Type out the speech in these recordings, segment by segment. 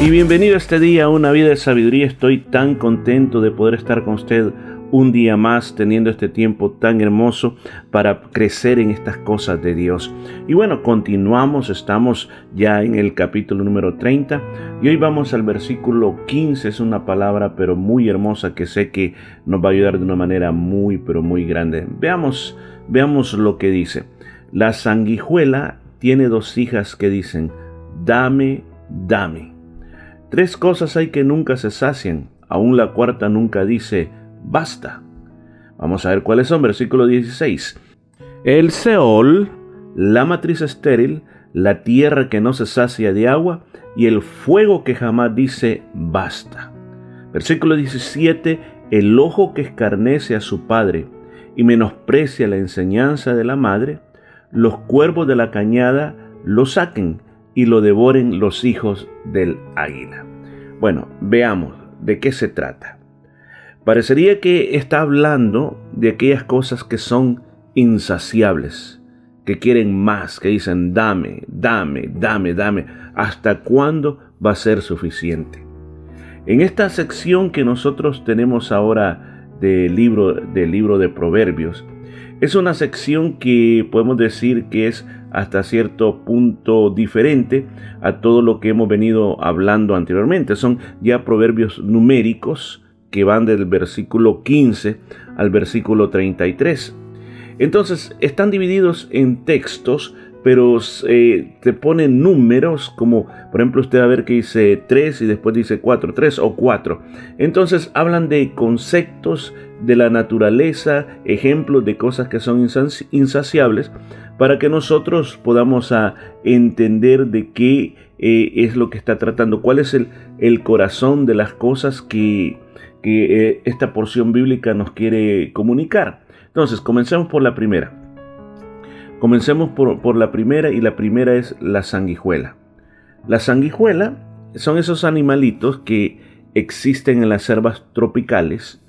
Y bienvenido a este día a una vida de sabiduría. Estoy tan contento de poder estar con usted un día más teniendo este tiempo tan hermoso para crecer en estas cosas de Dios. Y bueno, continuamos, estamos ya en el capítulo número 30 y hoy vamos al versículo 15, es una palabra pero muy hermosa que sé que nos va a ayudar de una manera muy pero muy grande. Veamos, veamos lo que dice. La sanguijuela tiene dos hijas que dicen, dame, dame. Tres cosas hay que nunca se sacian, aún la cuarta nunca dice, basta. Vamos a ver cuáles son. Versículo 16. El Seol, la matriz estéril, la tierra que no se sacia de agua y el fuego que jamás dice basta. Versículo 17. El ojo que escarnece a su padre y menosprecia la enseñanza de la madre, los cuervos de la cañada lo saquen y lo devoren los hijos del águila. Bueno, veamos de qué se trata. Parecería que está hablando de aquellas cosas que son insaciables, que quieren más, que dicen, dame, dame, dame, dame, ¿hasta cuándo va a ser suficiente? En esta sección que nosotros tenemos ahora del libro, del libro de Proverbios, es una sección que podemos decir que es hasta cierto punto diferente a todo lo que hemos venido hablando anteriormente. Son ya proverbios numéricos, que van del versículo 15 al versículo 33. Entonces están divididos en textos, pero eh, te ponen números, como por ejemplo usted va a ver que dice 3 y después dice 4, 3 o 4. Entonces hablan de conceptos de la naturaleza, ejemplos de cosas que son insaciables, para que nosotros podamos a entender de qué eh, es lo que está tratando, cuál es el, corazón de las cosas que que eh, esta porción bíblica nos quiere comunicar. Entonces, comencemos por la primera. Comencemos por, por, la primera y la primera es la sanguijuela. La sanguijuela son esos animalitos que existen en las selvas tropicales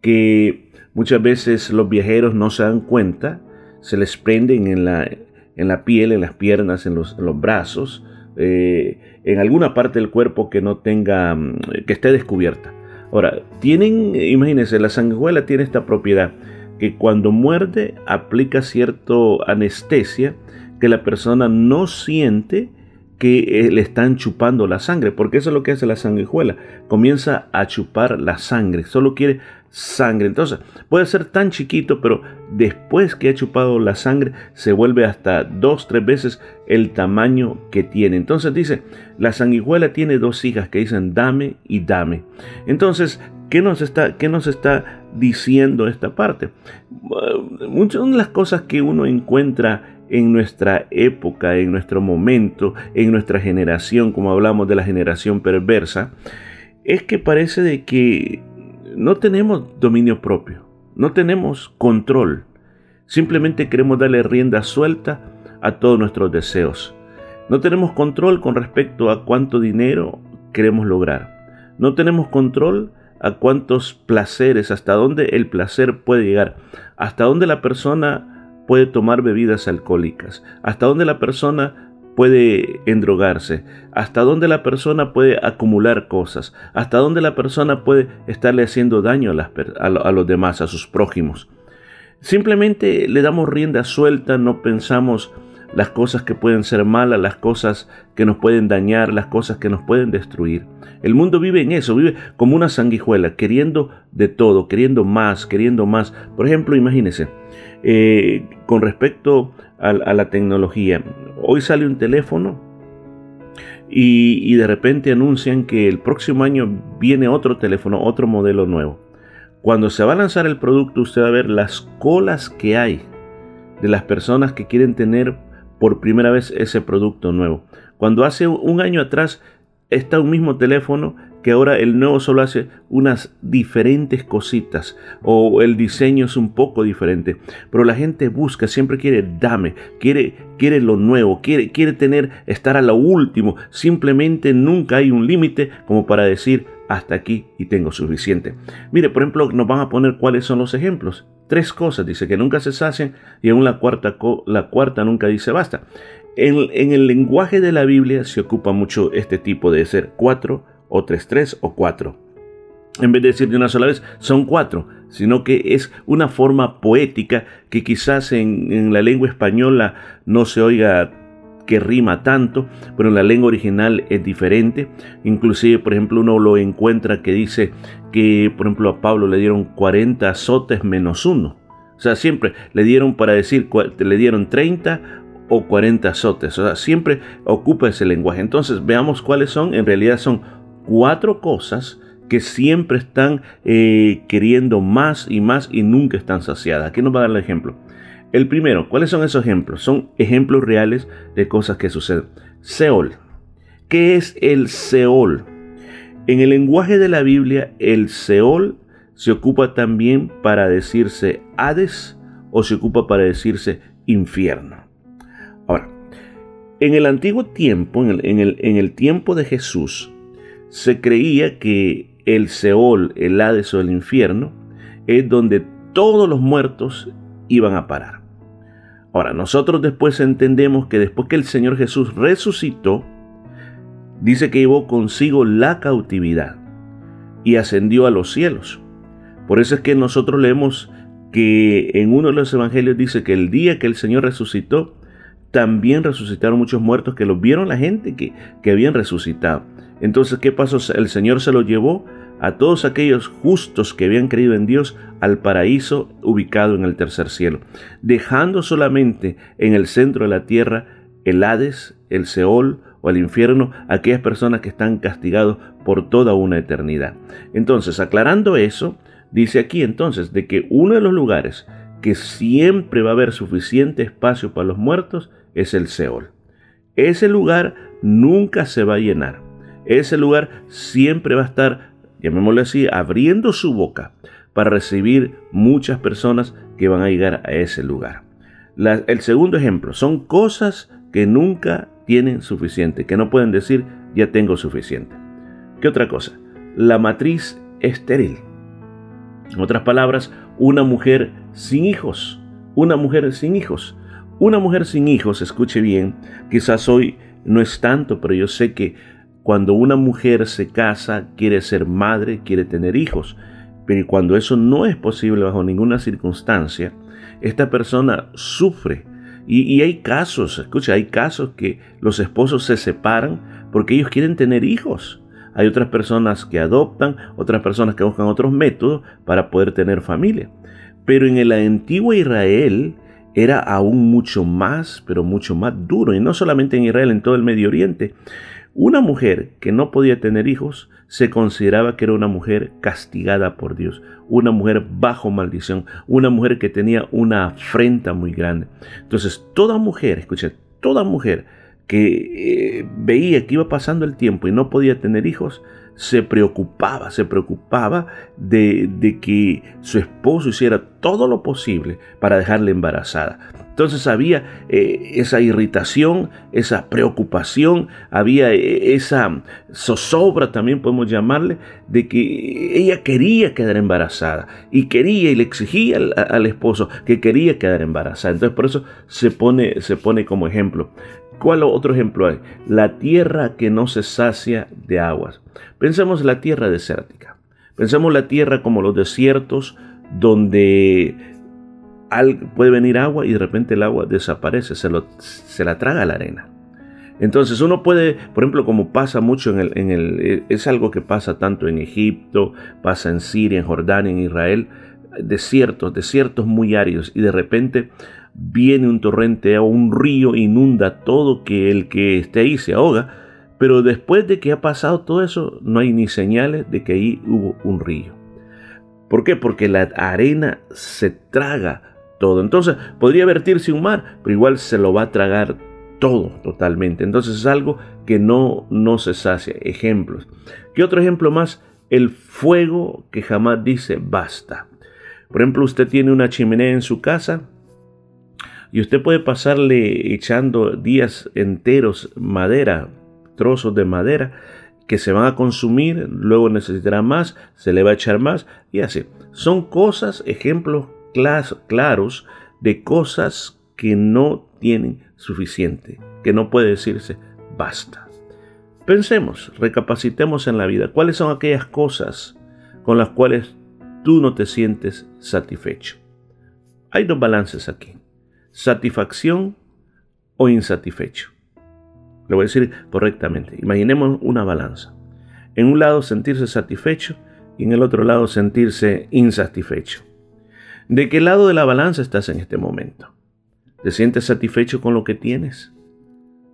que muchas veces los viajeros no se dan cuenta, se les prenden en la, en la piel, en las piernas, en los, brazos, eh, en alguna parte del cuerpo que no tenga, mm, que esté descubierta. Ahora, tienen, imagínense, la sanguijuela tiene esta propiedad que cuando muerde aplica cierto anestesia que la persona no siente que eh, le están chupando la sangre, porque eso es lo que hace la sanguijuela, comienza a chupar la sangre, solo quiere sangre. Entonces, puede ser tan chiquito, pero después que ha chupado la sangre, se vuelve hasta dos, tres veces el tamaño que tiene. Entonces dice, la sanguijuela tiene dos hijas que dicen dame y dame. Entonces, ¿qué nos está, qué nos está diciendo esta parte? Muchas de las cosas que uno encuentra en nuestra época, en nuestro momento, en nuestra generación, como hablamos de la generación perversa, es que parece de que no tenemos dominio propio, no tenemos control. Simplemente queremos darle rienda suelta a todos nuestros deseos. No tenemos control con respecto a cuánto dinero queremos lograr. No tenemos control a cuántos placeres, hasta dónde el placer puede llegar, hasta dónde la persona puede tomar bebidas alcohólicas, hasta dónde la persona puede endrogarse, hasta dónde la persona puede acumular cosas, hasta dónde la persona puede estarle haciendo daño a, los demás, a sus prójimos. Simplemente le damos rienda suelta, no pensamos las cosas que pueden ser malas, las cosas que nos pueden dañar, las cosas que nos pueden destruir. El mundo vive en eso, vive como una sanguijuela, queriendo de todo, queriendo más, queriendo más. Por ejemplo, imagínense, eh, con respecto a, la tecnología, hoy sale un teléfono y, de repente anuncian que el próximo año viene otro teléfono, otro modelo nuevo. Cuando se va a lanzar el producto, usted va a ver las colas que hay de las personas que quieren tener por primera vez ese producto nuevo. Cuando hace un año atrás está un mismo teléfono que ahora el nuevo solo hace unas diferentes cositas o el diseño es un poco diferente, pero la gente busca, siempre quiere dame, quiere quiere lo nuevo, quiere quiere tener estar a lo último, simplemente nunca hay un límite como para decir hasta aquí y tengo suficiente. Mire, por ejemplo, nos van a poner cuáles son los ejemplos. Tres cosas, dice que nunca se sacian y aún la cuarta, la cuarta nunca dice basta. En, en el lenguaje de la Biblia se ocupa mucho este tipo de ser cuatro, o tres, tres o cuatro. En vez de decir de una sola vez, son cuatro, sino que es una forma poética que quizás en, en la lengua española no se oiga que rima tanto, pero en la lengua original es diferente. Inclusive, por ejemplo, uno lo encuentra que dice que, por ejemplo, a Pablo le dieron 40 azotes menos uno. O sea, siempre le dieron para decir, le dieron 30 o 40 azotes. O sea, siempre ocupa ese lenguaje. Entonces, veamos cuáles son. En realidad son cuatro cosas que siempre están eh, queriendo más y más y nunca están saciadas. Aquí nos va a dar el ejemplo. El primero, ¿cuáles son esos ejemplos? Son ejemplos reales de cosas que suceden. Seol. ¿Qué es el Seol? En el lenguaje de la Biblia, el Seol se ocupa también para decirse Hades o se ocupa para decirse infierno. Ahora, en el antiguo tiempo, en el, en el tiempo de Jesús, se creía que el Seol, el Hades o el infierno, es donde todos los muertos iban a parar. Ahora, nosotros después entendemos que después que el Señor Jesús resucitó, dice que llevó consigo la cautividad y ascendió a los cielos. Por eso es que nosotros leemos que en uno de los evangelios dice que el día que el Señor resucitó, también resucitaron muchos muertos que los vieron la gente que, que habían resucitado. Entonces, ¿qué pasó? El Señor se lo llevó a todos aquellos justos que habían creído en Dios al paraíso ubicado en el tercer cielo, dejando solamente en el centro de la tierra el Hades, el Seol o el infierno, aquellas personas que están castigados por toda una eternidad. Entonces, aclarando eso, dice aquí entonces de que uno de los lugares que siempre va a haber suficiente espacio para los muertos es el Seol. Ese lugar nunca se va a llenar ese lugar siempre va a estar, llamémosle así, abriendo su boca para recibir muchas personas que van a llegar a ese lugar. el segundo ejemplo son cosas que nunca tienen suficiente, que no pueden decir ya tengo suficiente. ¿Qué otra cosa? La matriz estéril. En otras palabras, una mujer sin hijos. Una mujer sin hijos. Una mujer sin hijos, escuche bien, quizás hoy no es tanto, pero yo sé que cuando una mujer se casa, quiere ser madre, quiere tener hijos, pero cuando eso no es posible bajo ninguna circunstancia, esta persona sufre. Y, hay casos, escucha, hay casos que los esposos se separan porque ellos quieren tener hijos. Hay otras personas que adoptan, otras personas que buscan otros métodos para poder tener familia. Pero en el antiguo Israel era aún mucho más, pero mucho más duro. Y no solamente en Israel, en todo el Medio Oriente. Una mujer que no podía tener hijos se consideraba que era una mujer castigada por Dios, una mujer bajo maldición, una mujer que tenía una afrenta muy grande. Entonces, toda mujer, escucha, toda mujer que eh, veía que iba pasando el tiempo y no podía tener hijos, se preocupaba, se preocupaba de, de que su esposo hiciera todo lo posible para dejarla embarazada. Entonces había eh, esa irritación, esa preocupación, había eh, esa zozobra también podemos llamarle, de que ella quería quedar embarazada y quería y le exigía al, esposo que quería quedar embarazada. Entonces por eso se pone, se pone como ejemplo. ¿Cuál otro ejemplo hay? La tierra que no se sacia de aguas. Pensemos en la tierra desértica. Pensemos la tierra como los desiertos donde puede venir agua y de repente el agua desaparece, se, la traga la arena. Entonces uno puede, por ejemplo, como pasa mucho en el, en el, eh, es algo que pasa tanto en Egipto, pasa en Siria, en Jordania, en Israel, desiertos, desiertos muy áridos y de repente viene un torrente o un río inunda todo que el que esté ahí se ahoga, pero después de que ha pasado todo eso no hay ni señales de que ahí hubo un río. ¿Por qué? Porque la arena se traga todo. Entonces podría vertirse un mar, pero igual se lo va a tragar todo totalmente. Entonces es algo que no, no se sacia. Ejemplos. ¿Qué otro ejemplo más? El fuego que jamás dice basta. Por ejemplo, usted tiene una chimenea en su casa y usted puede pasarle echando días enteros madera, trozos de madera que se van a consumir, luego necesitará más, se le va a echar más y así. Son cosas, ejemplos claros de cosas que no tienen suficiente, que no puede decirse basta. Pensemos, recapacitemos en la vida. ¿Cuáles son aquellas cosas con las cuales tú no te sientes satisfecho? Hay dos balances aquí. Satisfacción o insatisfecho. Lo voy a decir correctamente. Imaginemos una balanza. En un lado sentirse satisfecho y en el otro lado sentirse insatisfecho. ¿De qué lado de la balanza estás en este momento? ¿Te sientes satisfecho con lo que tienes?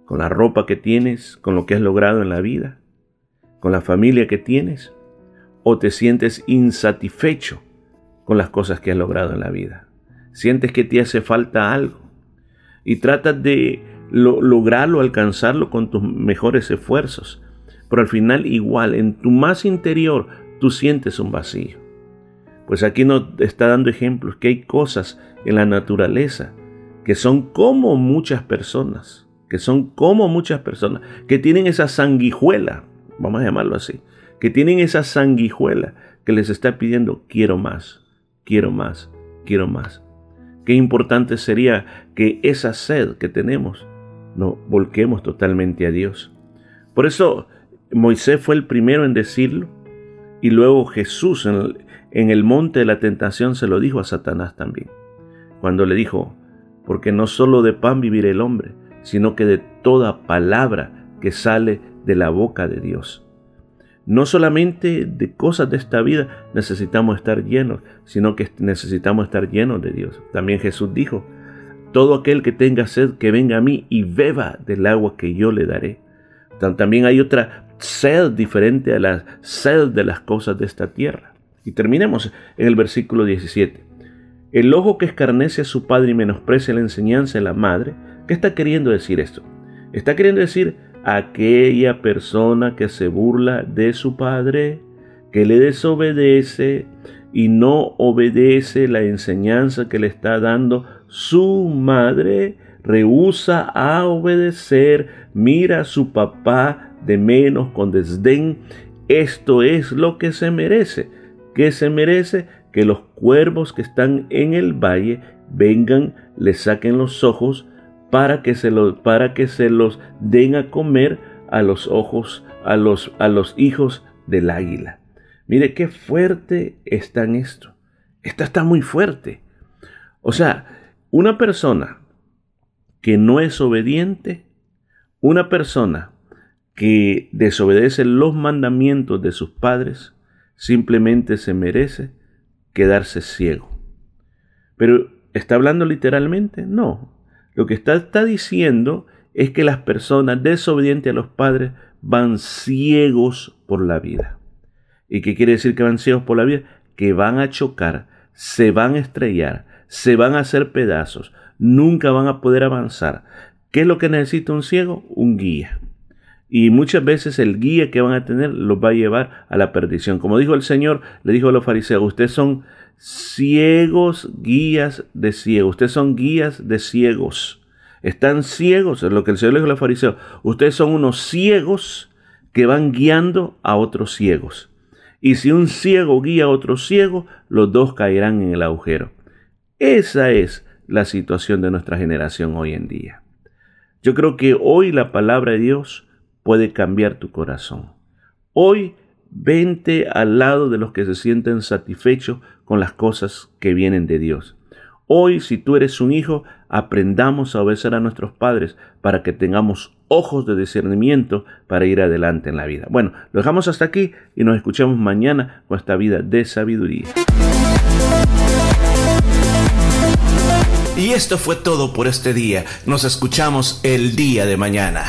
¿Con la ropa que tienes? ¿Con lo que has logrado en la vida? ¿Con la familia que tienes? ¿O te sientes insatisfecho con las cosas que has logrado en la vida? ¿Sientes que te hace falta algo? Y tratas de lograrlo, alcanzarlo con tus mejores esfuerzos. Pero al final igual, en tu más interior, tú sientes un vacío. Pues aquí nos está dando ejemplos que hay cosas en la naturaleza que son como muchas personas, que son como muchas personas, que tienen esa sanguijuela, vamos a llamarlo así, que tienen esa sanguijuela que les está pidiendo quiero más, quiero más, quiero más. Qué importante sería que esa sed que tenemos no volquemos totalmente a Dios. Por eso Moisés fue el primero en decirlo y luego Jesús en el, en el monte de la tentación se lo dijo a Satanás también. Cuando le dijo, porque no solo de pan vivirá el hombre, sino que de toda palabra que sale de la boca de Dios. No solamente de cosas de esta vida necesitamos estar llenos, sino que necesitamos estar llenos de Dios. También Jesús dijo, todo aquel que tenga sed, que venga a mí y beba del agua que yo le daré. También hay otra sed diferente a la sed de las cosas de esta tierra. Y terminemos en el versículo 17. El ojo que escarnece a su padre y menosprecia la enseñanza de la madre, ¿qué está queriendo decir esto? Está queriendo decir aquella persona que se burla de su padre, que le desobedece y no obedece la enseñanza que le está dando su madre, rehúsa a obedecer, mira a su papá de menos con desdén. Esto es lo que se merece. ¿Qué se merece? que los cuervos que están en el valle vengan, le saquen los ojos para que se los, para que se los den a comer a los ojos, a los, a los hijos del águila. Mire qué fuerte está en esto. Esta está muy fuerte. O sea, una persona que no es obediente, una persona que desobedece los mandamientos de sus padres, simplemente se merece quedarse ciego. Pero ¿está hablando literalmente? No. Lo que está, diciendo es que las personas desobedientes a los padres van ciegos por la vida. ¿Y qué quiere decir que van ciegos por la vida? Que van a chocar, se van a estrellar, se van a hacer pedazos, nunca van a poder avanzar. ¿Qué es lo que necesita un ciego? Un guía. Y muchas veces el guía que van a tener los va a llevar a la perdición. Como dijo el Señor, le dijo a los fariseos, ustedes son ciegos guías de ciegos. Ustedes son guías de ciegos. Están ciegos, es lo que el Señor le dijo a los fariseos. Ustedes son unos ciegos que van guiando a otros ciegos. Y si un ciego guía a otro ciego, los dos caerán en el agujero. Esa es la situación de nuestra generación hoy en día. Yo creo que hoy la palabra de Dios puede cambiar tu corazón. Hoy vente al lado de los que se sienten satisfechos con las cosas que vienen de Dios. Hoy, si tú eres un hijo, aprendamos a obedecer a nuestros padres para que tengamos ojos de discernimiento para ir adelante en la vida. Bueno, lo dejamos hasta aquí y nos escuchamos mañana con esta vida de sabiduría. Y esto fue todo por este día. Nos escuchamos el día de mañana.